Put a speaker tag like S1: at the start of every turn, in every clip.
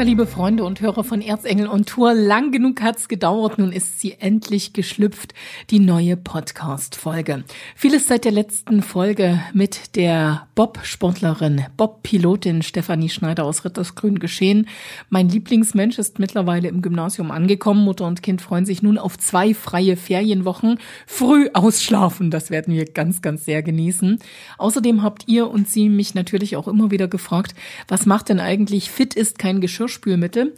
S1: Ja, liebe Freunde und Hörer von Erzengel und Tour, lang genug hat's gedauert, nun ist sie endlich geschlüpft, die neue Podcast-Folge. Vieles seit der letzten Folge mit der Bob-Sportlerin, Bob-Pilotin Stefanie Schneider aus Rittersgrün geschehen. Mein Lieblingsmensch ist mittlerweile im Gymnasium angekommen. Mutter und Kind freuen sich nun auf zwei freie Ferienwochen. Früh ausschlafen, das werden wir ganz, ganz sehr genießen. Außerdem habt ihr und sie mich natürlich auch immer wieder gefragt, was macht denn eigentlich fit ist kein Geschirr Geschirrspülmittel.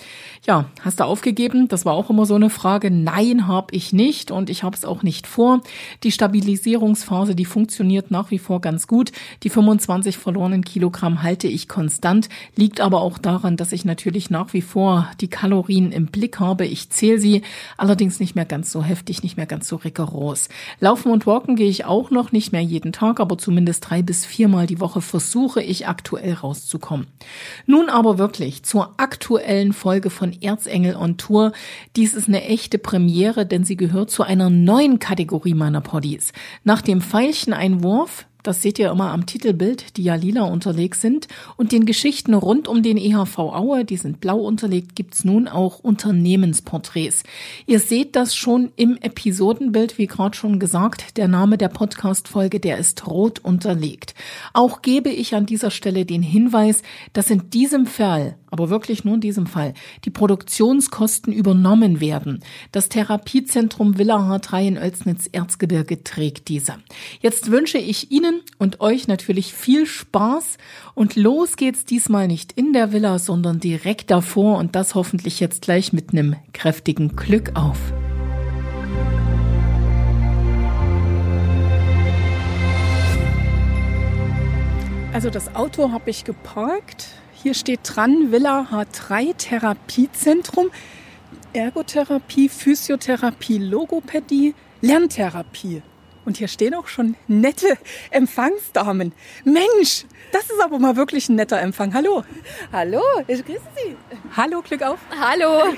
S1: Ja, hast du aufgegeben? Das war auch immer so eine Frage. Nein, habe ich nicht und ich habe es auch nicht vor. Die Stabilisierungsphase, die funktioniert nach wie vor ganz gut. Die 25 verlorenen Kilogramm halte ich konstant, liegt aber auch daran, dass ich natürlich nach wie vor die Kalorien im Blick habe. Ich zähle sie, allerdings nicht mehr ganz so heftig, nicht mehr ganz so rigoros. Laufen und walken gehe ich auch noch, nicht mehr jeden Tag, aber zumindest drei bis viermal die Woche versuche ich aktuell rauszukommen. Nun aber wirklich zur aktuellen aktuellen Folge von Erzengel on Tour. Dies ist eine echte Premiere, denn sie gehört zu einer neuen Kategorie meiner Poddies. Nach dem Pfeilcheneinwurf das seht ihr immer am Titelbild, die ja lila unterlegt sind. Und den Geschichten rund um den EHV Aue, die sind blau unterlegt, gibt's nun auch Unternehmensporträts. Ihr seht das schon im Episodenbild, wie gerade schon gesagt. Der Name der Podcast-Folge, der ist rot unterlegt. Auch gebe ich an dieser Stelle den Hinweis, dass in diesem Fall aber wirklich nur in diesem Fall, die Produktionskosten übernommen werden. Das Therapiezentrum Villa H3 in Oelsnitz-Erzgebirge trägt diese. Jetzt wünsche ich Ihnen und euch natürlich viel Spaß und los geht's diesmal nicht in der Villa, sondern direkt davor und das hoffentlich jetzt gleich mit einem kräftigen Glück auf. Also das Auto habe ich geparkt hier steht dran Villa H3 Therapiezentrum, Ergotherapie, Physiotherapie, Logopädie, Lerntherapie. Und hier stehen auch schon nette Empfangsdamen. Mensch, das ist aber mal wirklich ein netter Empfang. Hallo.
S2: Hallo, ich grüße Sie.
S1: Hallo, Glück auf.
S2: Hallo.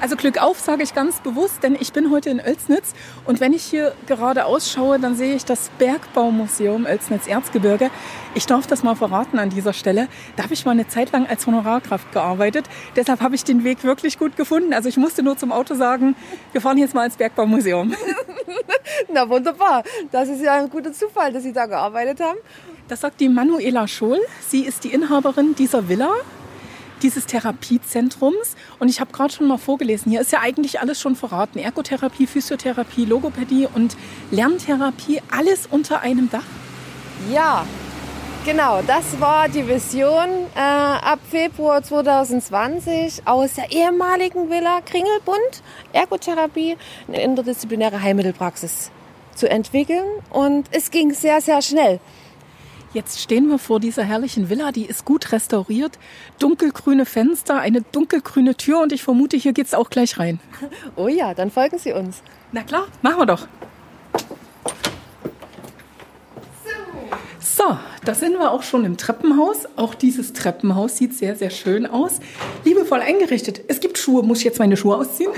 S1: Also Glück auf sage ich ganz bewusst, denn ich bin heute in Oelsnitz und wenn ich hier gerade ausschaue, dann sehe ich das Bergbaumuseum Oelsnitz-Erzgebirge. Ich darf das mal verraten an dieser Stelle. Da habe ich mal eine Zeit lang als Honorarkraft gearbeitet. Deshalb habe ich den Weg wirklich gut gefunden. Also ich musste nur zum Auto sagen, wir fahren jetzt mal ins Bergbaumuseum.
S2: Na wunderbar. Das ist ja ein guter Zufall, dass Sie da gearbeitet haben.
S1: Das sagt die Manuela Scholl. Sie ist die Inhaberin dieser Villa dieses Therapiezentrums. Und ich habe gerade schon mal vorgelesen, hier ist ja eigentlich alles schon verraten. Ergotherapie, Physiotherapie, Logopädie und Lerntherapie, alles unter einem Dach.
S2: Ja, genau, das war die Vision äh, ab Februar 2020 aus der ehemaligen Villa Kringelbund, Ergotherapie, eine interdisziplinäre Heilmittelpraxis zu entwickeln. Und es ging sehr, sehr schnell.
S1: Jetzt stehen wir vor dieser herrlichen Villa, die ist gut restauriert. Dunkelgrüne Fenster, eine dunkelgrüne Tür und ich vermute, hier geht's auch gleich rein.
S2: Oh ja, dann folgen Sie uns.
S1: Na klar, machen wir doch. So, da sind wir auch schon im Treppenhaus. Auch dieses Treppenhaus sieht sehr, sehr schön aus. Liebevoll eingerichtet. Es gibt Schuhe. Muss ich jetzt meine Schuhe ausziehen?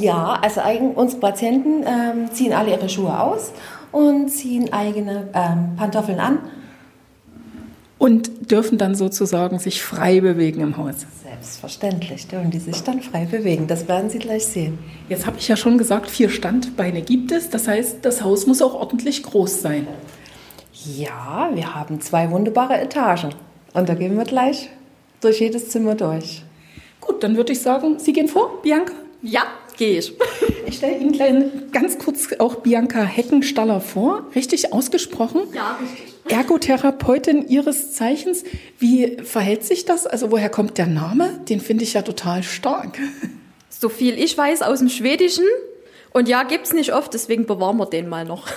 S3: Ja, also unsere Patienten ähm, ziehen alle ihre Schuhe aus und ziehen eigene ähm, Pantoffeln an
S1: und dürfen dann sozusagen sich frei bewegen im Haus.
S3: Selbstverständlich dürfen die sich dann frei bewegen. Das werden Sie gleich sehen.
S1: Jetzt habe ich ja schon gesagt, vier Standbeine gibt es. Das heißt, das Haus muss auch ordentlich groß sein.
S3: Ja, wir haben zwei wunderbare Etagen. Und da gehen wir gleich durch jedes Zimmer durch.
S1: Gut, dann würde ich sagen, Sie gehen vor, Bianca?
S2: Ja, gehe ich.
S1: Ich stelle Ihnen gleich ganz kurz auch Bianca Heckenstaller vor. Richtig ausgesprochen?
S2: Ja, richtig.
S1: Ergotherapeutin Ihres Zeichens. Wie verhält sich das? Also woher kommt der Name? Den finde ich ja total stark.
S2: So viel ich weiß aus dem Schwedischen. Und ja, gibt es nicht oft, deswegen bewahren wir den mal noch.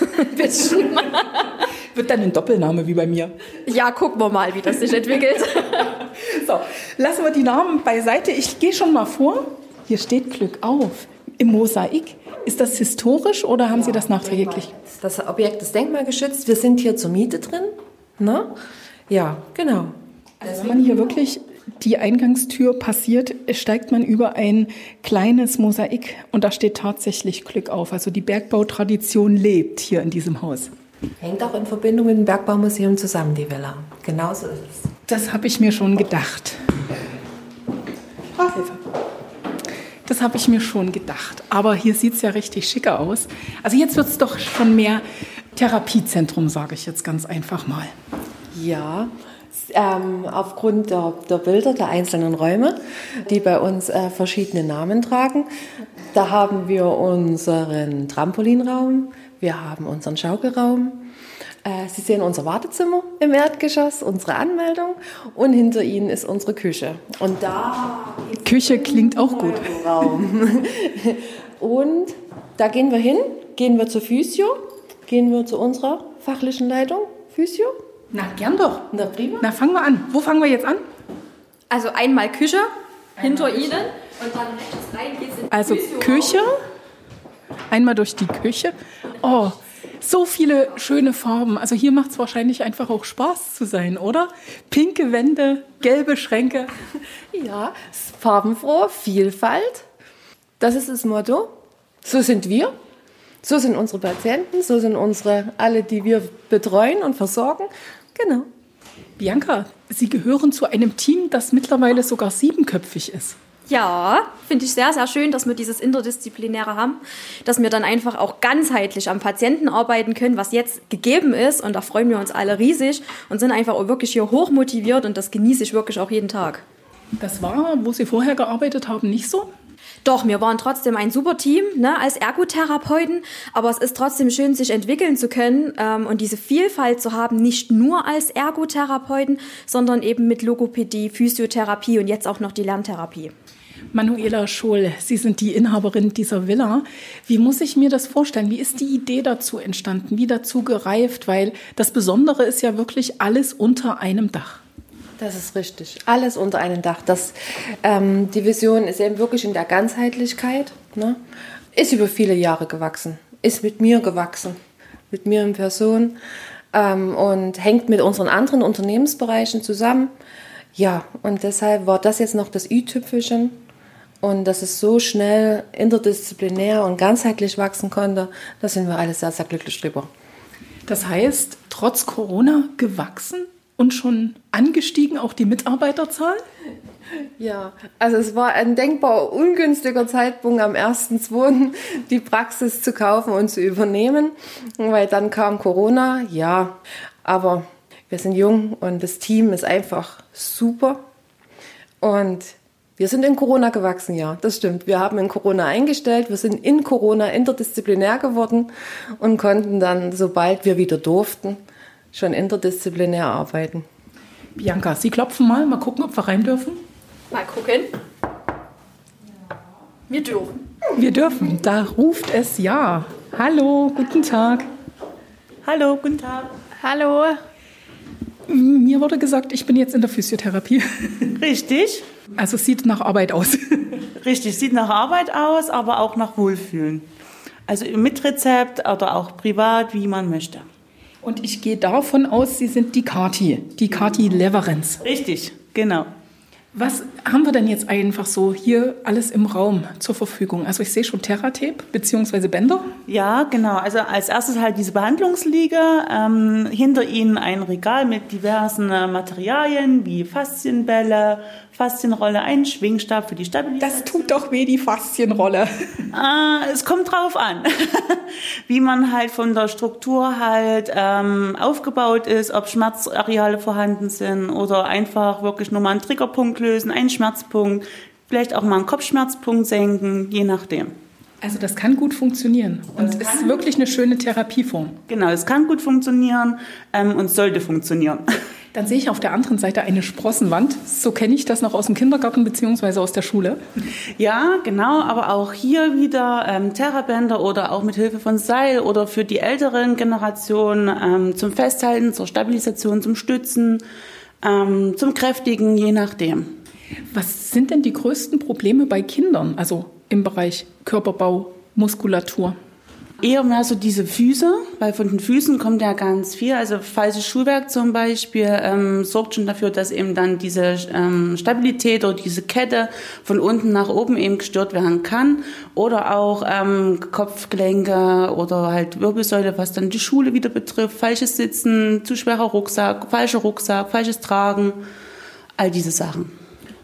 S1: Wird dann ein Doppelname wie bei mir.
S2: Ja, gucken wir mal, wie das sich entwickelt.
S1: so, lassen wir die Namen beiseite. Ich gehe schon mal vor. Hier steht Glück auf im Mosaik. Ist das historisch oder haben ja, Sie das nachträglich?
S3: Das Objekt ist denkmalgeschützt. Wir sind hier zur Miete drin. Ne? Ja, genau.
S1: Also wenn man hier wirklich die Eingangstür passiert, steigt man über ein kleines Mosaik und da steht tatsächlich Glück auf. Also die Bergbautradition lebt hier in diesem Haus.
S3: Hängt auch in Verbindung mit dem Bergbaumuseum zusammen, die Villa. Genauso ist es.
S1: Das habe ich mir schon gedacht. Das habe ich mir schon gedacht. Aber hier sieht es ja richtig schicker aus. Also jetzt wird es doch schon mehr Therapiezentrum, sage ich jetzt ganz einfach mal.
S3: Ja, ähm, aufgrund der, der, Bilder der einzelnen Räume, die bei uns äh, verschiedene Namen tragen. Da haben wir unseren Trampolinraum, wir haben unseren Schaukelraum. Äh, Sie sehen unser Wartezimmer im Erdgeschoss, unsere Anmeldung und hinter Ihnen ist unsere Küche. Und da
S1: Küche klingt auch gut.
S3: Raum. Und da gehen wir hin, gehen wir zur Physio, gehen wir zu unserer fachlichen Leitung Physio.
S1: Na, gern doch.
S3: Na, prima.
S1: Na, fangen wir an. Wo fangen wir jetzt an?
S4: Also einmal Küche hinter Ihnen und dann rechts rein geht's in die
S1: Also
S4: Physio.
S1: Küche, einmal durch die Küche. Oh, so viele schöne Farben. Also hier macht es wahrscheinlich einfach auch Spaß zu sein, oder? Pinke Wände, gelbe Schränke.
S3: Ja, farbenfroh, Vielfalt. Das ist das Motto. So sind wir. So sind unsere Patienten, so sind unsere, alle, die wir betreuen und versorgen. Genau.
S1: Bianca, Sie gehören zu einem Team, das mittlerweile sogar siebenköpfig ist.
S4: Ja, finde ich sehr, sehr schön, dass wir dieses Interdisziplinäre haben, dass wir dann einfach auch ganzheitlich am Patienten arbeiten können, was jetzt gegeben ist. Und da freuen wir uns alle riesig und sind einfach auch wirklich hier hoch motiviert und das genieße ich wirklich auch jeden Tag.
S1: Das war, wo Sie vorher gearbeitet haben, nicht so?
S4: Doch, wir waren trotzdem ein super Team ne, als Ergotherapeuten, aber es ist trotzdem schön, sich entwickeln zu können ähm, und diese Vielfalt zu haben, nicht nur als Ergotherapeuten, sondern eben mit Logopädie, Physiotherapie und jetzt auch noch die Lerntherapie.
S1: Manuela Scholl, Sie sind die Inhaberin dieser Villa. Wie muss ich mir das vorstellen? Wie ist die Idee dazu entstanden? Wie dazu gereift? Weil das Besondere ist ja wirklich alles unter einem Dach.
S3: Das ist richtig. Alles unter einem Dach. Das, ähm, die Vision ist eben wirklich in der Ganzheitlichkeit. Ne? Ist über viele Jahre gewachsen. Ist mit mir gewachsen. Mit mir in Person. Ähm, und hängt mit unseren anderen Unternehmensbereichen zusammen. Ja, und deshalb war das jetzt noch das i-Tüpfelchen. Und dass es so schnell interdisziplinär und ganzheitlich wachsen konnte, da sind wir alle sehr, sehr glücklich drüber.
S1: Das heißt, trotz Corona gewachsen und schon angestiegen auch die Mitarbeiterzahl?
S3: Ja, also es war ein denkbar ungünstiger Zeitpunkt am 1.2. die Praxis zu kaufen und zu übernehmen, weil dann kam Corona, ja, aber wir sind jung und das Team ist einfach super und wir sind in Corona gewachsen, ja, das stimmt. Wir haben in Corona eingestellt, wir sind in Corona interdisziplinär geworden und konnten dann, sobald wir wieder durften, schon interdisziplinär arbeiten.
S1: Bianca, Sie klopfen mal, mal gucken, ob wir rein dürfen.
S4: Mal gucken. Wir dürfen.
S1: Wir dürfen. Da ruft es ja. Hallo, guten Tag.
S5: Hallo, guten Tag.
S4: Hallo.
S1: Mir wurde gesagt, ich bin jetzt in der Physiotherapie.
S5: Richtig.
S1: Also sieht nach Arbeit aus.
S5: Richtig, sieht nach Arbeit aus, aber auch nach Wohlfühlen. Also mit Rezept oder auch privat, wie man möchte.
S1: Und ich gehe davon aus, Sie sind die Kati, die Kati Leverenz.
S5: Richtig, genau.
S1: Was haben wir denn jetzt einfach so hier alles im Raum zur Verfügung? Also ich sehe schon Terratape bzw. Bänder.
S5: Ja, genau. Also als erstes halt diese Behandlungsliege. Ähm, hinter Ihnen ein Regal mit diversen äh, Materialien wie Faszienbälle, Faszienrolle, ein Schwingstab für die Stabilität.
S1: Das tut doch weh, die Faszienrolle.
S5: Äh, es kommt drauf an, wie man halt von der Struktur halt ähm, aufgebaut ist, ob Schmerzareale vorhanden sind oder einfach wirklich nur mal einen Triggerpunkt lösen, einen Schmerzpunkt, vielleicht auch mal einen Kopfschmerzpunkt senken, je nachdem.
S1: Also das kann gut funktionieren und ist wirklich eine schöne Therapieform.
S5: Genau, es kann gut funktionieren ähm, und sollte funktionieren.
S1: Dann sehe ich auf der anderen Seite eine Sprossenwand. So kenne ich das noch aus dem Kindergarten bzw. aus der Schule.
S5: Ja, genau, aber auch hier wieder ähm, Terrabänder oder auch mit Hilfe von Seil oder für die älteren Generationen ähm, zum Festhalten, zur Stabilisation, zum Stützen, ähm, zum Kräftigen, je nachdem.
S1: Was sind denn die größten Probleme bei Kindern, also im Bereich Körperbau, Muskulatur?
S5: Eher mehr so diese Füße, weil von den Füßen kommt ja ganz viel. Also falsches Schuhwerk zum Beispiel ähm, sorgt schon dafür, dass eben dann diese ähm, Stabilität oder diese Kette von unten nach oben eben gestört werden kann. Oder auch ähm, Kopfgelenke oder halt Wirbelsäule, was dann die Schule wieder betrifft. Falsches Sitzen, zu schwerer Rucksack, falscher Rucksack, falsches Tragen, all diese Sachen.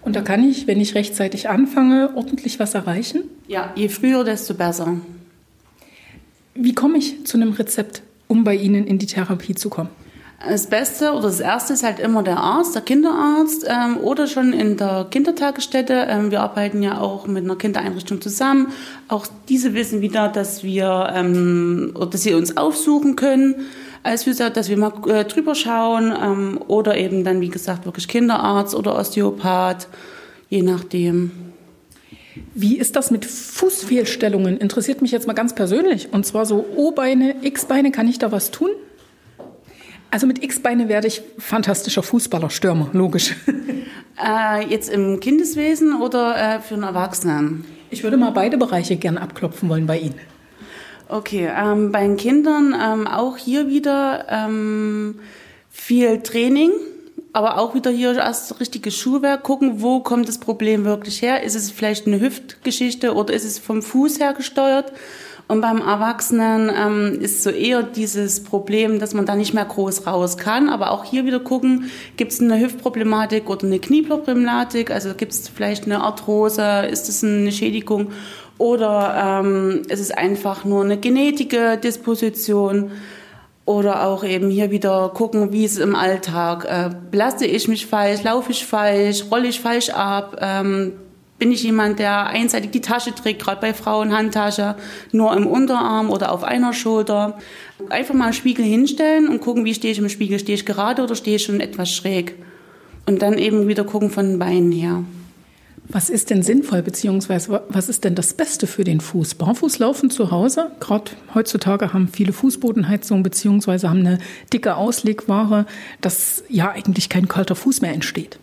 S1: Und da kann ich, wenn ich rechtzeitig anfange, ordentlich was erreichen?
S5: Ja, je früher, desto besser.
S1: Wie komme ich zu einem Rezept, um bei Ihnen in die Therapie zu kommen?
S5: Das Beste oder das Erste ist halt immer der Arzt, der Kinderarzt ähm, oder schon in der Kindertagesstätte. Ähm, wir arbeiten ja auch mit einer Kindereinrichtung zusammen. Auch diese wissen wieder, dass wir ähm, oder dass sie uns aufsuchen können, als wir dass wir mal äh, drüber schauen ähm, oder eben dann wie gesagt wirklich Kinderarzt oder Osteopath, je nachdem.
S1: Wie ist das mit Fußfehlstellungen? Interessiert mich jetzt mal ganz persönlich. Und zwar so O-Beine, X-Beine, kann ich da was tun? Also mit X-Beine werde ich fantastischer Fußballer, Stürmer, logisch.
S5: Äh, jetzt im Kindeswesen oder äh, für einen Erwachsenen?
S1: Ich würde mal beide Bereiche gern abklopfen wollen bei Ihnen.
S5: Okay, ähm, bei den Kindern ähm, auch hier wieder ähm, viel Training aber auch wieder hier erst richtiges Schuhwerk gucken, wo kommt das Problem wirklich her? Ist es vielleicht eine Hüftgeschichte oder ist es vom Fuß her gesteuert? Und beim Erwachsenen ähm, ist so eher dieses Problem, dass man da nicht mehr groß raus kann. Aber auch hier wieder gucken, gibt es eine Hüftproblematik oder eine Knieproblematik? Also gibt es vielleicht eine Arthrose? Ist es eine Schädigung? Oder ähm, ist es einfach nur eine genetische Disposition? Oder auch eben hier wieder gucken, wie ist es im Alltag. Äh, belaste ich mich falsch, laufe ich falsch, rolle ich falsch ab? Ähm, bin ich jemand, der einseitig die Tasche trägt, gerade bei Frauen Handtasche, nur im Unterarm oder auf einer Schulter? Einfach mal einen Spiegel hinstellen und gucken, wie stehe ich im Spiegel. Stehe ich gerade oder stehe ich schon etwas schräg? Und dann eben wieder gucken von den Beinen her.
S1: Was ist denn sinnvoll, beziehungsweise was ist denn das Beste für den Fuß? Barfuß laufen zu Hause? Gerade heutzutage haben viele Fußbodenheizungen, beziehungsweise haben eine dicke Auslegware, dass ja eigentlich kein kalter Fuß mehr entsteht.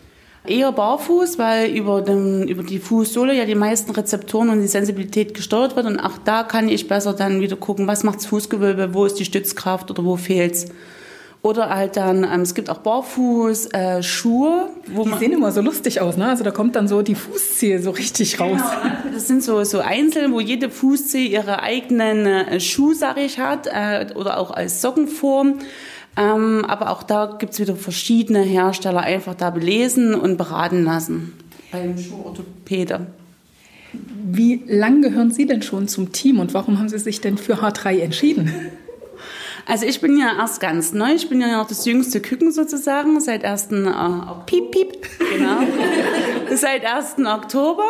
S5: Eher barfuß, weil über, den, über die Fußsohle ja die meisten Rezeptoren und die Sensibilität gesteuert wird. Und auch da kann ich besser dann wieder gucken, was macht das Fußgewölbe, wo ist die Stützkraft oder wo fehlt's. Oder halt dann, ähm, es gibt auch Barfuß, äh, Schuhe.
S1: Wo die sehen immer so lustig aus, ne? Also da kommt dann so die Fußzehe so richtig raus. Genau,
S5: das sind so, so einzeln, wo jede Fußzehe ihre eigenen äh, Schuh, sag ich, hat, äh, oder auch als Sockenform. Ähm, aber auch da gibt's wieder verschiedene Hersteller einfach da belesen und beraten lassen. Beim Schuhorthopäde.
S1: Wie lang gehören Sie denn schon zum Team und warum haben Sie sich denn für H3 entschieden?
S5: Also ich bin ja erst ganz neu. Ich bin ja noch das jüngste Küken sozusagen seit 1. Äh, piep, piep. Genau. seit 1. Oktober.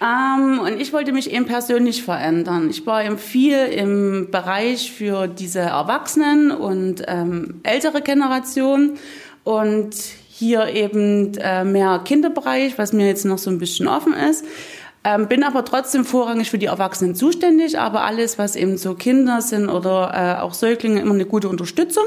S5: Ähm, und ich wollte mich eben persönlich verändern. Ich war eben viel im Bereich für diese Erwachsenen und ähm, ältere Generation und hier eben äh, mehr Kinderbereich, was mir jetzt noch so ein bisschen offen ist. Ähm, bin aber trotzdem vorrangig für die Erwachsenen zuständig, aber alles, was eben so Kinder sind oder äh, auch Säuglinge, immer eine gute Unterstützung.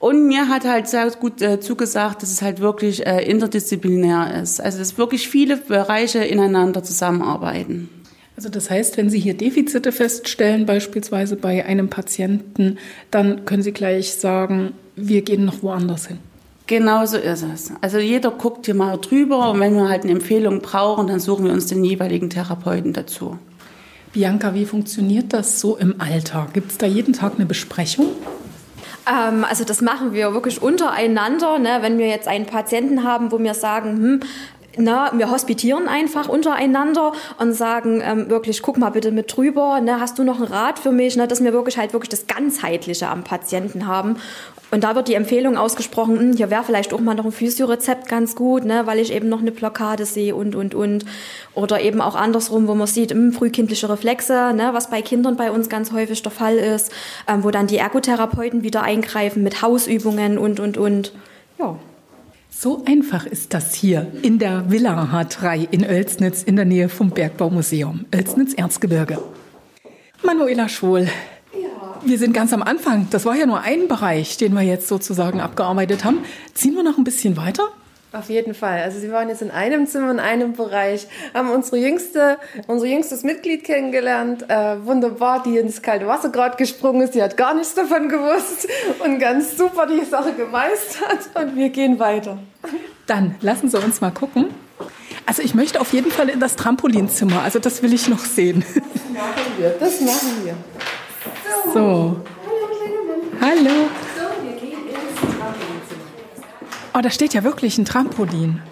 S5: Und mir hat halt sehr gut äh, zugesagt, dass es halt wirklich äh, interdisziplinär ist. Also dass wirklich viele Bereiche ineinander zusammenarbeiten.
S1: Also das heißt, wenn Sie hier Defizite feststellen, beispielsweise bei einem Patienten, dann können Sie gleich sagen, wir gehen noch woanders hin.
S5: Genau so ist es. Also jeder guckt hier mal drüber und wenn wir halt eine Empfehlung brauchen, dann suchen wir uns den jeweiligen Therapeuten dazu.
S1: Bianca, wie funktioniert das so im Alltag? Gibt es da jeden Tag eine Besprechung?
S4: Ähm, also das machen wir wirklich untereinander. Ne? Wenn wir jetzt einen Patienten haben, wo wir sagen, hm, na, wir hospitieren einfach untereinander und sagen ähm, wirklich, guck mal bitte mit drüber, ne, hast du noch einen Rat für mich, ne, dass wir wirklich halt wirklich das Ganzheitliche am Patienten haben. Und da wird die Empfehlung ausgesprochen, hm, hier wäre vielleicht auch mal noch ein Physiorezept ganz gut, ne, weil ich eben noch eine Blockade sehe und, und, und. Oder eben auch andersrum, wo man sieht, hm, frühkindliche Reflexe, ne, was bei Kindern bei uns ganz häufig der Fall ist, ähm, wo dann die Ergotherapeuten wieder eingreifen mit Hausübungen und, und, und. Ja.
S1: So einfach ist das hier in der Villa H3 in Oelsnitz in der Nähe vom Bergbaumuseum, Oelsnitz Erzgebirge. Manuela Schwohl, ja. wir sind ganz am Anfang. Das war ja nur ein Bereich, den wir jetzt sozusagen abgearbeitet haben. Ziehen wir noch ein bisschen weiter?
S3: Auf jeden Fall. Also sie waren jetzt in einem Zimmer, in einem Bereich, haben unsere jüngste, unser jüngstes Mitglied kennengelernt. Äh, wunderbar, die ins kalte Wasser gerade gesprungen ist. Die hat gar nichts davon gewusst und ganz super die Sache gemeistert. Und wir gehen weiter.
S1: Dann lassen Sie uns mal gucken. Also ich möchte auf jeden Fall in das Trampolinzimmer. Also das will ich noch sehen.
S3: Das machen wir. Das machen wir.
S1: So. Hallo. Oh, da steht ja wirklich ein Trampolin.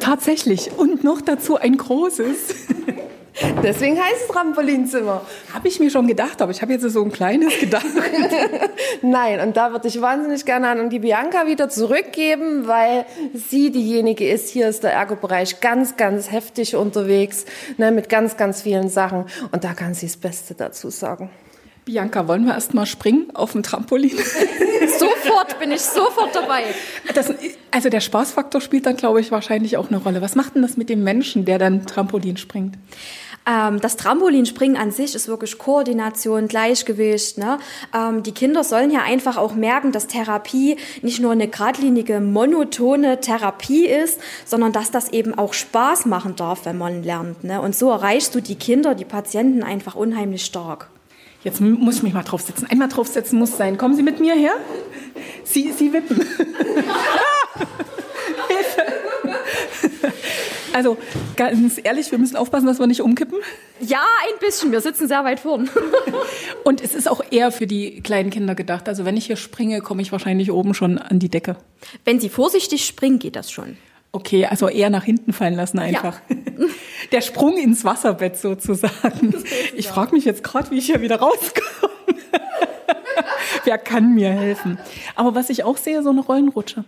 S1: Tatsächlich. Und noch dazu ein großes.
S3: Deswegen heißt es Trampolinzimmer.
S1: Habe ich mir schon gedacht, aber ich habe jetzt so ein kleines gedacht.
S3: Nein, und da würde ich wahnsinnig gerne an die Bianca wieder zurückgeben, weil sie diejenige ist. Hier ist der Ergo-Bereich ganz, ganz heftig unterwegs, ne, mit ganz, ganz vielen Sachen. Und da kann sie das Beste dazu sagen.
S1: Bianca, wollen wir erst mal springen auf dem Trampolin?
S4: sofort bin ich sofort dabei.
S1: Das, also der Spaßfaktor spielt dann, glaube ich, wahrscheinlich auch eine Rolle. Was macht denn das mit dem Menschen, der dann Trampolin springt?
S4: Ähm, das Trampolinspringen an sich ist wirklich Koordination, Gleichgewicht. Ne? Ähm, die Kinder sollen ja einfach auch merken, dass Therapie nicht nur eine geradlinige, monotone Therapie ist, sondern dass das eben auch Spaß machen darf, wenn man lernt. Ne? Und so erreichst du die Kinder, die Patienten einfach unheimlich stark.
S1: Jetzt muss ich mich mal draufsetzen. Einmal draufsetzen muss sein. Kommen Sie mit mir her? Sie, Sie wippen. Hilfe. Also ganz ehrlich, wir müssen aufpassen, dass wir nicht umkippen.
S4: Ja, ein bisschen. Wir sitzen sehr weit vorn.
S1: Und es ist auch eher für die kleinen Kinder gedacht. Also wenn ich hier springe, komme ich wahrscheinlich oben schon an die Decke.
S4: Wenn Sie vorsichtig springen, geht das schon.
S1: Okay, also eher nach hinten fallen lassen einfach. Ja. Der Sprung ins Wasserbett sozusagen. Ich frage mich jetzt gerade, wie ich hier wieder rauskomme. Wer kann mir helfen? Aber was ich auch sehe, so eine Rollenrutsche.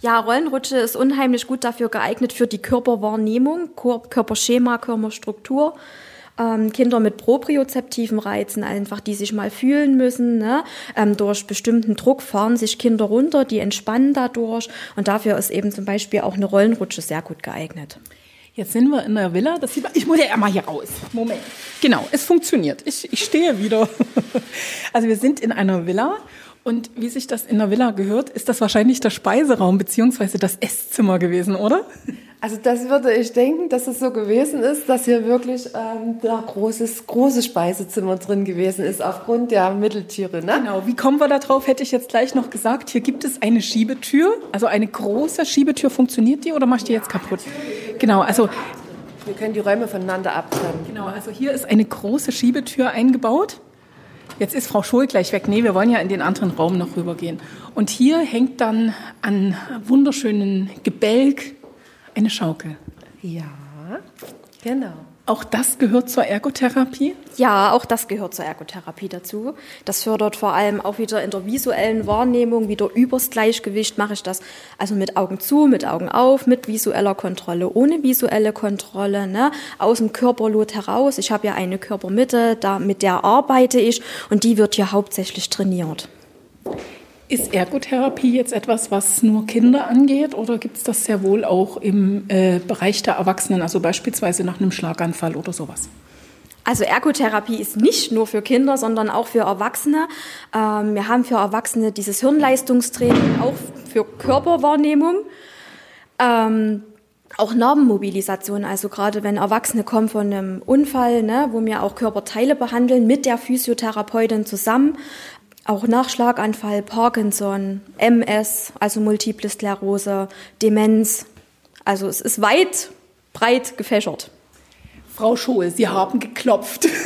S4: Ja, Rollenrutsche ist unheimlich gut dafür geeignet für die Körperwahrnehmung, Körperschema, Körperstruktur. Ähm, Kinder mit propriozeptiven Reizen, einfach die sich mal fühlen müssen. Ne? Ähm, durch bestimmten Druck fahren sich Kinder runter, die entspannen dadurch. Und dafür ist eben zum Beispiel auch eine Rollenrutsche sehr gut geeignet.
S1: Jetzt sind wir in der Villa. Das sieht man, ich muss ja mal hier raus. Moment. Genau, es funktioniert. Ich, ich stehe wieder. Also wir sind in einer Villa und wie sich das in der Villa gehört, ist das wahrscheinlich der Speiseraum beziehungsweise das Esszimmer gewesen, oder?
S3: Also das würde ich denken, dass es so gewesen ist, dass hier wirklich ähm, da großes, großes Speisezimmer drin gewesen ist, aufgrund der Mitteltiere. Ne?
S1: Genau, wie kommen wir da drauf, hätte ich jetzt gleich noch gesagt. Hier gibt es eine Schiebetür, also eine große Schiebetür. Funktioniert die oder mach ich die jetzt kaputt? Genau, also
S3: wir können die Räume voneinander abtrennen.
S1: Genau, also hier ist eine große Schiebetür eingebaut. Jetzt ist Frau Schul gleich weg. Nee, wir wollen ja in den anderen Raum noch rübergehen. Und hier hängt dann an wunderschönen Gebälk eine Schaukel.
S3: Ja, genau.
S1: Auch das gehört zur Ergotherapie?
S4: Ja, auch das gehört zur Ergotherapie dazu. Das fördert vor allem auch wieder in der visuellen Wahrnehmung, wieder übers Gleichgewicht mache ich das. Also mit Augen zu, mit Augen auf, mit visueller Kontrolle, ohne visuelle Kontrolle, ne? aus dem Körperlot heraus. Ich habe ja eine Körpermitte, da, mit der arbeite ich und die wird hier hauptsächlich trainiert.
S1: Ist Ergotherapie jetzt etwas, was nur Kinder angeht oder gibt es das sehr wohl auch im äh, Bereich der Erwachsenen, also beispielsweise nach einem Schlaganfall oder sowas?
S4: Also Ergotherapie ist nicht nur für Kinder, sondern auch für Erwachsene. Ähm, wir haben für Erwachsene dieses Hirnleistungstraining, auch für Körperwahrnehmung. Ähm, auch Narbenmobilisation, also gerade wenn Erwachsene kommen von einem Unfall, ne, wo wir auch Körperteile behandeln, mit der Physiotherapeutin zusammen, auch Nachschlaganfall, Parkinson, MS, also Multiple Sklerose, Demenz. Also es ist weit, breit gefächert.
S1: Frau Schohl, Sie haben geklopft.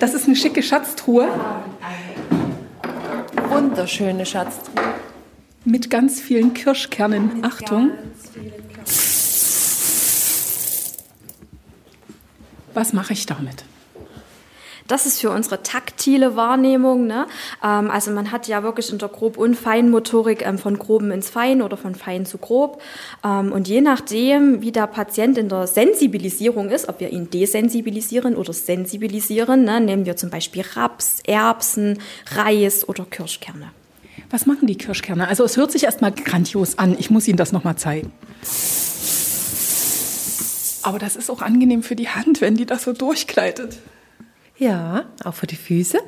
S1: Das ist eine schicke Schatztruhe.
S3: Wunderschöne Schatztruhe.
S1: Mit ganz vielen Kirschkernen. Mit Achtung. Was mache ich damit?
S4: Das ist für unsere taktile Wahrnehmung. Ne? Ähm, also man hat ja wirklich in der Grob- und Feinmotorik ähm, von groben ins Fein oder von fein zu grob. Ähm, und je nachdem, wie der Patient in der Sensibilisierung ist, ob wir ihn desensibilisieren oder sensibilisieren, ne, nehmen wir zum Beispiel Raps, Erbsen, Reis oder Kirschkerne.
S1: Was machen die Kirschkerne? Also es hört sich erstmal grandios an. Ich muss Ihnen das nochmal zeigen. Aber das ist auch angenehm für die Hand, wenn die das so durchgleitet.
S3: Ja, auch für die Füße.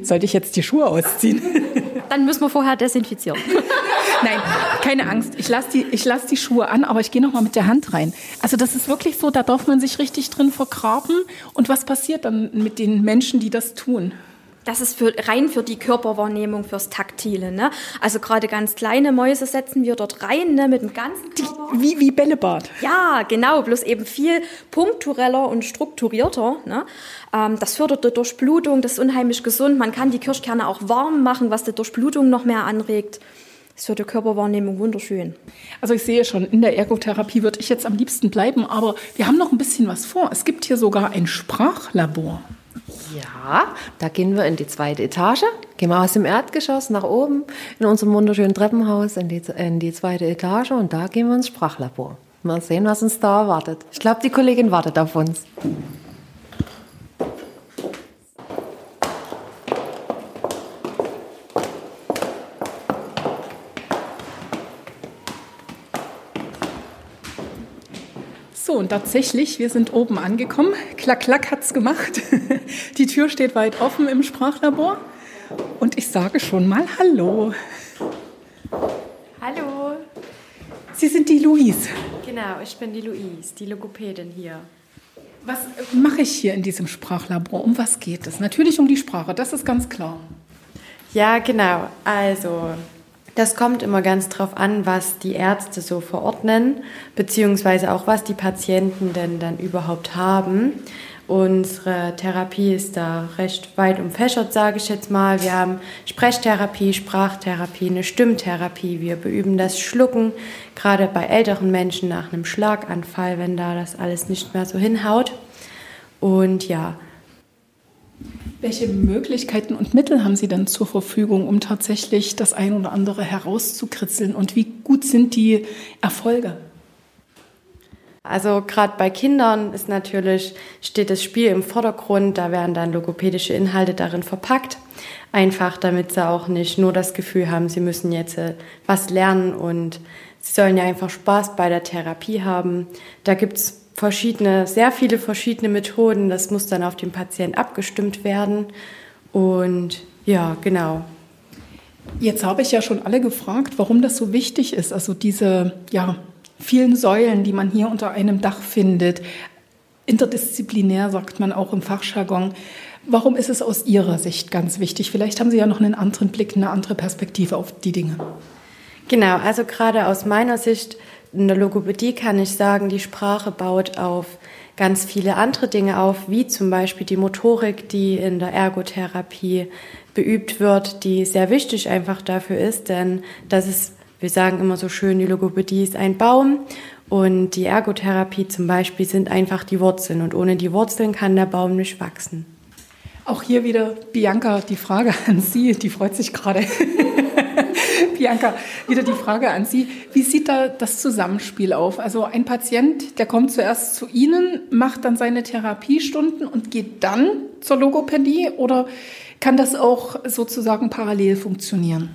S1: Sollte ich jetzt die Schuhe ausziehen?
S4: Dann müssen wir vorher desinfizieren.
S1: Nein, keine Angst. Ich lasse die, ich lass die Schuhe an, aber ich gehe noch mal mit der Hand rein. Also das ist wirklich so, da darf man sich richtig drin vergraben. Und was passiert dann mit den Menschen, die das tun?
S4: Das ist für, rein für die Körperwahrnehmung, fürs Taktile. Ne? Also gerade ganz kleine Mäuse setzen wir dort rein ne, mit dem ganzen
S1: Körper. Die, wie, wie Bällebad.
S4: Ja, genau, bloß eben viel punktureller und strukturierter. Ne? Ähm, das fördert die Durchblutung, das ist unheimlich gesund. Man kann die Kirschkerne auch warm machen, was die Durchblutung noch mehr anregt. Das ist für die Körperwahrnehmung wunderschön.
S1: Also ich sehe schon, in der Ergotherapie würde ich jetzt am liebsten bleiben, aber wir haben noch ein bisschen was vor. Es gibt hier sogar ein Sprachlabor.
S3: Ja, da gehen wir in die zweite Etage, gehen wir aus dem Erdgeschoss nach oben in unserem wunderschönen Treppenhaus in die, in die zweite Etage und da gehen wir ins Sprachlabor. Mal sehen, was uns da erwartet. Ich glaube, die Kollegin wartet auf uns.
S1: So, und tatsächlich, wir sind oben angekommen. Klack, klack hat's gemacht. Die Tür steht weit offen im Sprachlabor. Und ich sage schon mal Hallo.
S6: Hallo.
S1: Sie sind die Louise.
S6: Genau, ich bin die Louise, die Logopädin hier.
S1: Was mache ich hier in diesem Sprachlabor? Um was geht es? Natürlich um die Sprache, das ist ganz klar.
S6: Ja, genau. Also, das kommt immer ganz drauf an, was die Ärzte so verordnen, beziehungsweise auch was die Patienten denn dann überhaupt haben. Unsere Therapie ist da recht weit umfächert, sage ich jetzt mal. Wir haben Sprechtherapie, Sprachtherapie, eine Stimmtherapie. Wir beüben das Schlucken, gerade bei älteren Menschen nach einem Schlaganfall, wenn da das alles nicht mehr so hinhaut. Und ja,
S1: welche Möglichkeiten und Mittel haben Sie denn zur Verfügung, um tatsächlich das ein oder andere herauszukritzeln? Und wie gut sind die Erfolge?
S6: Also gerade bei Kindern ist natürlich, steht das Spiel im Vordergrund, da werden dann logopädische Inhalte darin verpackt. Einfach damit sie auch nicht nur das Gefühl haben, sie müssen jetzt äh, was lernen und sie sollen ja einfach Spaß bei der Therapie haben. Da gibt's verschiedene, sehr viele verschiedene Methoden. Das muss dann auf den Patienten abgestimmt werden. Und ja, genau.
S1: Jetzt habe ich ja schon alle gefragt, warum das so wichtig ist. Also diese ja, vielen Säulen, die man hier unter einem Dach findet. Interdisziplinär sagt man auch im Fachjargon. Warum ist es aus Ihrer Sicht ganz wichtig? Vielleicht haben Sie ja noch einen anderen Blick, eine andere Perspektive auf die Dinge.
S6: Genau, also gerade aus meiner Sicht in der Logopädie kann ich sagen, die Sprache baut auf ganz viele andere Dinge auf, wie zum Beispiel die Motorik, die in der Ergotherapie beübt wird, die sehr wichtig einfach dafür ist, denn das ist, wir sagen immer so schön, die Logopädie ist ein Baum und die Ergotherapie zum Beispiel sind einfach die Wurzeln und ohne die Wurzeln kann der Baum nicht wachsen.
S1: Auch hier wieder Bianca, die Frage an Sie, die freut sich gerade. Bianca, wieder die Frage an Sie. Wie sieht da das Zusammenspiel auf? Also ein Patient, der kommt zuerst zu Ihnen, macht dann seine Therapiestunden und geht dann zur Logopädie oder kann das auch sozusagen parallel funktionieren?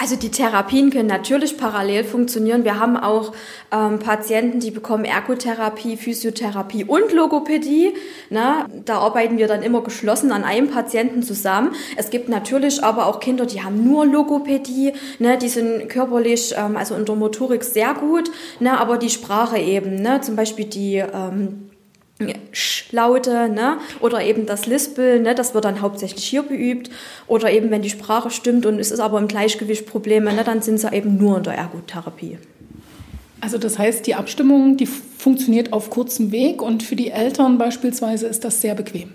S4: Also die Therapien können natürlich parallel funktionieren. Wir haben auch ähm, Patienten, die bekommen Ergotherapie, Physiotherapie und Logopädie. Ne? Da arbeiten wir dann immer geschlossen an einem Patienten zusammen. Es gibt natürlich aber auch Kinder, die haben nur Logopädie. Ne? Die sind körperlich, ähm, also in der Motorik sehr gut, ne? aber die Sprache eben. Ne? Zum Beispiel die... Ähm, Sch-Laute, ne? Oder eben das Lispeln, ne? Das wird dann hauptsächlich hier beübt. Oder eben, wenn die Sprache stimmt und es ist aber im Gleichgewicht Probleme, ne? Dann sind sie eben nur in der Ergotherapie.
S1: Also das heißt, die Abstimmung, die funktioniert auf kurzem Weg und für die Eltern beispielsweise ist das sehr bequem.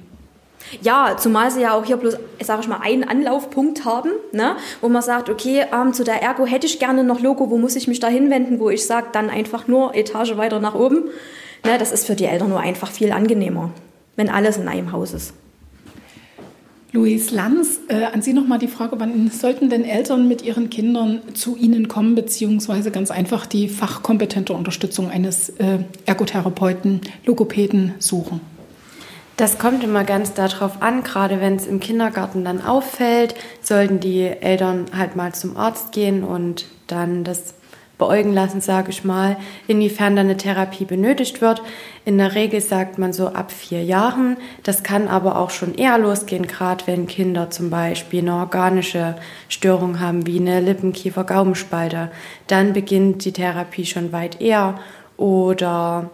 S4: Ja, zumal sie ja auch hier bloß, sage ich mal, einen Anlaufpunkt haben, ne, wo man sagt, okay, ähm, zu der Ergo hätte ich gerne noch Logo, wo muss ich mich da hinwenden, wo ich sage, dann einfach nur Etage weiter nach oben. Ne, das ist für die Eltern nur einfach viel angenehmer, wenn alles in einem Haus ist.
S1: Luis Lanz, äh, an Sie nochmal die Frage, wann sollten denn Eltern mit ihren Kindern zu Ihnen kommen, beziehungsweise ganz einfach die fachkompetente Unterstützung eines äh, Ergotherapeuten, Logopäden suchen?
S6: Das kommt immer ganz darauf an, gerade wenn es im Kindergarten dann auffällt, sollten die Eltern halt mal zum Arzt gehen und dann das beäugen lassen, sage ich mal, inwiefern dann eine Therapie benötigt wird. In der Regel sagt man so ab vier Jahren. Das kann aber auch schon eher losgehen, gerade wenn Kinder zum Beispiel eine organische Störung haben, wie eine Lippenkiefer-Gaumenspalte. Dann beginnt die Therapie schon weit eher. Oder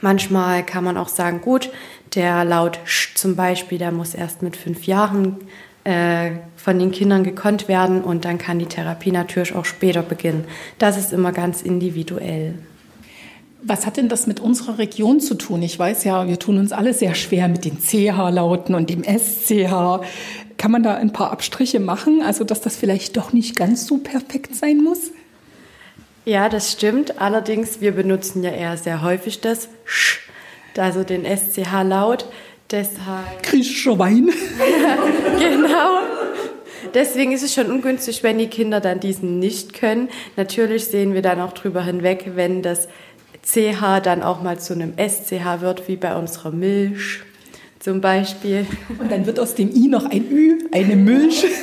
S6: manchmal kann man auch sagen, gut, der Laut Sch zum Beispiel, der muss erst mit fünf Jahren äh, von den Kindern gekonnt werden und dann kann die Therapie natürlich auch später beginnen. Das ist immer ganz individuell.
S1: Was hat denn das mit unserer Region zu tun? Ich weiß ja, wir tun uns alle sehr schwer mit den CH-Lauten und dem SCH. Kann man da ein paar Abstriche machen, also dass das vielleicht doch nicht ganz so perfekt sein muss?
S6: Ja, das stimmt. Allerdings, wir benutzen ja eher sehr häufig das Sch, also den SCH-Laut. Deshalb.
S1: Griechischer Wein.
S6: genau. Deswegen ist es schon ungünstig, wenn die Kinder dann diesen nicht können. Natürlich sehen wir dann auch drüber hinweg, wenn das CH dann auch mal zu einem SCH wird, wie bei unserer Milch zum Beispiel.
S1: Und dann wird aus dem I noch ein Ü, eine Milch.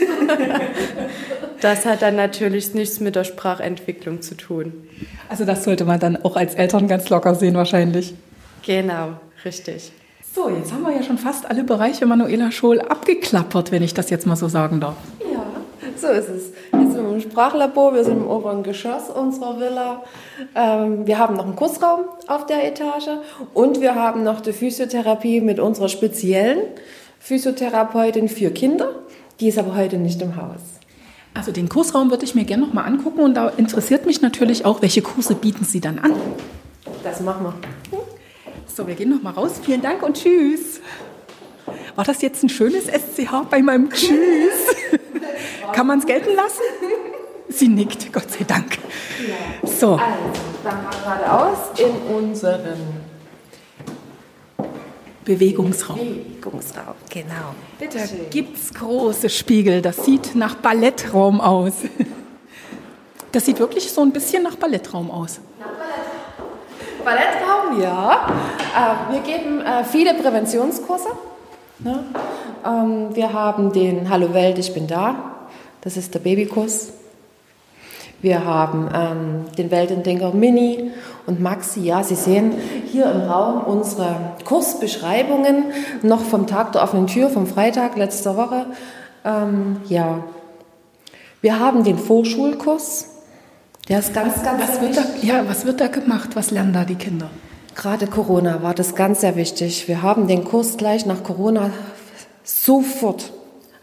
S6: Das hat dann natürlich nichts mit der Sprachentwicklung zu tun.
S1: Also das sollte man dann auch als Eltern ganz locker sehen wahrscheinlich.
S6: Genau, richtig.
S1: So, jetzt haben wir ja schon fast alle Bereiche Manuela Scholl abgeklappert, wenn ich das jetzt mal so sagen darf.
S3: Ja, so ist es. Jetzt sind wir im Sprachlabor, wir sind im oberen Geschoss unserer Villa. Ähm, wir haben noch einen Kursraum auf der Etage und wir haben noch die Physiotherapie mit unserer speziellen Physiotherapeutin für Kinder. Die ist aber heute nicht im Haus.
S1: Also den Kursraum würde ich mir gerne noch mal angucken und da interessiert mich natürlich auch, welche Kurse bieten Sie dann an?
S3: Das machen wir.
S1: So, wir gehen noch mal raus. Vielen Dank und tschüss. War das jetzt ein schönes SCH bei meinem Tschüss? Kann man es gelten lassen? Sie nickt, Gott sei Dank. So.
S3: Also, dann mal geradeaus in unseren
S1: Bewegungsraum.
S3: Bewegungsraum. Genau.
S1: Da gibt es große Spiegel. Das sieht nach Ballettraum aus. Das sieht wirklich so ein bisschen nach Ballettraum aus.
S3: Ballettraum, ja. Äh, wir geben äh, viele Präventionskurse. Ne? Ähm, wir haben den Hallo Welt, ich bin da. Das ist der Babykurs. Wir haben ähm, den Weltendenker Mini und Maxi. Ja, Sie sehen hier im Raum unsere Kursbeschreibungen noch vom Tag der offenen Tür, vom Freitag letzter Woche. Ähm, ja, wir haben den Vorschulkurs. Der ist ganz, ganz
S1: Was wird, da, ja, was wird da gemacht? Was lernen da die Kinder?
S3: Gerade Corona war das ganz sehr wichtig. Wir haben den Kurs gleich nach Corona sofort,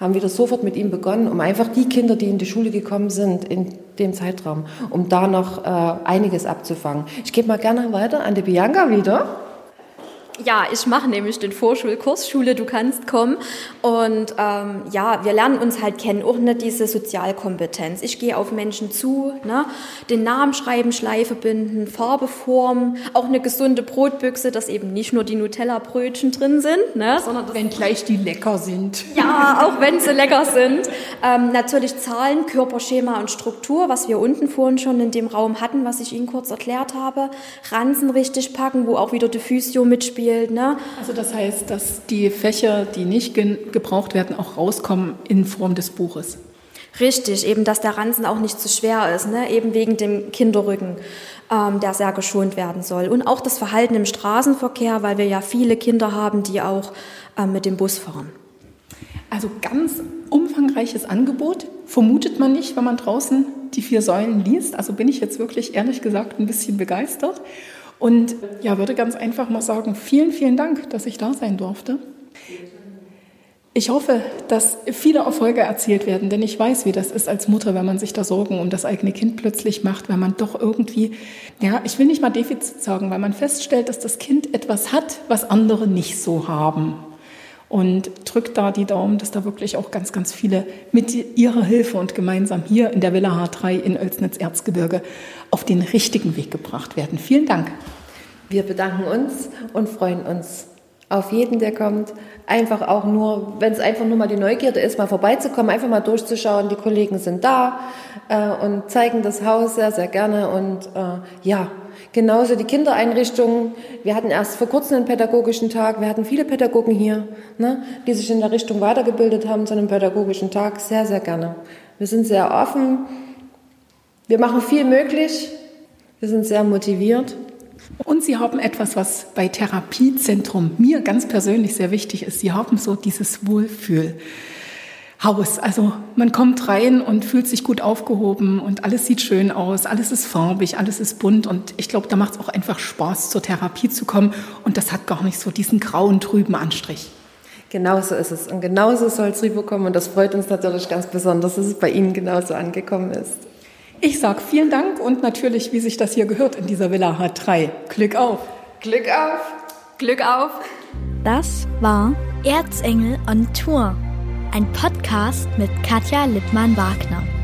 S3: haben wieder sofort mit ihm begonnen, um einfach die Kinder, die in die Schule gekommen sind, in dem Zeitraum, um da noch äh, einiges abzufangen. Ich gebe mal gerne weiter an die Bianca wieder.
S4: Ja, ich mache nämlich den Vorschulkurs Schule, du kannst kommen. Und ähm, ja, wir lernen uns halt kennen, auch nicht diese Sozialkompetenz. Ich gehe auf Menschen zu, ne? den Namen schreiben, Schleife binden, Farbe formen, auch eine gesunde Brotbüchse, dass eben nicht nur die Nutella-Brötchen drin sind, ne? sondern dass
S1: Wenn gleich die lecker sind.
S4: ja, auch wenn sie lecker sind. Ähm, natürlich Zahlen, Körperschema und Struktur, was wir unten vorhin schon in dem Raum hatten, was ich Ihnen kurz erklärt habe. Ranzen richtig packen, wo auch wieder die Physio mitspielt. Ne?
S1: Also das heißt, dass die Fächer, die nicht ge gebraucht werden, auch rauskommen in Form des Buches.
S4: Richtig, eben, dass der Ranzen auch nicht zu schwer ist, ne? eben wegen dem Kinderrücken, ähm, der sehr geschont werden soll. Und auch das Verhalten im Straßenverkehr, weil wir ja viele Kinder haben, die auch ähm, mit dem Bus fahren.
S1: Also ganz umfangreiches Angebot, vermutet man nicht, wenn man draußen die vier Säulen liest. Also bin ich jetzt wirklich ehrlich gesagt ein bisschen begeistert. Und ja, würde ganz einfach mal sagen, vielen, vielen Dank, dass ich da sein durfte. Ich hoffe, dass viele Erfolge erzielt werden, denn ich weiß, wie das ist als Mutter, wenn man sich da Sorgen um das eigene Kind plötzlich macht, weil man doch irgendwie, ja, ich will nicht mal Defizit sagen, weil man feststellt, dass das Kind etwas hat, was andere nicht so haben. Und drückt da die Daumen, dass da wirklich auch ganz, ganz viele mit ihrer Hilfe und gemeinsam hier in der Villa H3 in Oelsnitz-Erzgebirge auf den richtigen Weg gebracht werden. Vielen Dank.
S3: Wir bedanken uns und freuen uns auf jeden, der kommt. Einfach auch nur, wenn es einfach nur mal die Neugierde ist, mal vorbeizukommen, einfach mal durchzuschauen. Die Kollegen sind da äh, und zeigen das Haus sehr, sehr gerne. Und äh, ja, genauso die Kindereinrichtungen. Wir hatten erst vor kurzem einen pädagogischen Tag. Wir hatten viele Pädagogen hier, ne, die sich in der Richtung weitergebildet haben zu einem pädagogischen Tag. Sehr, sehr gerne. Wir sind sehr offen. Wir machen viel möglich Wir sind sehr motiviert.
S1: Und Sie haben etwas, was bei Therapiezentrum mir ganz persönlich sehr wichtig ist. Sie haben so dieses Wohlfühl. Haus. Also man kommt rein und fühlt sich gut aufgehoben und alles sieht schön aus, alles ist farbig, alles ist bunt und ich glaube, da macht es auch einfach Spaß, zur Therapie zu kommen und das hat gar nicht so diesen grauen, trüben Anstrich.
S3: Genauso ist es und genauso soll es rüberkommen und das freut uns natürlich ganz besonders, dass es bei Ihnen genauso angekommen ist.
S1: Ich sage vielen Dank und natürlich, wie sich das hier gehört in dieser Villa H3. Glück auf!
S3: Glück auf!
S4: Glück auf!
S7: Das war Erzengel on Tour ein Podcast mit Katja Lippmann-Wagner.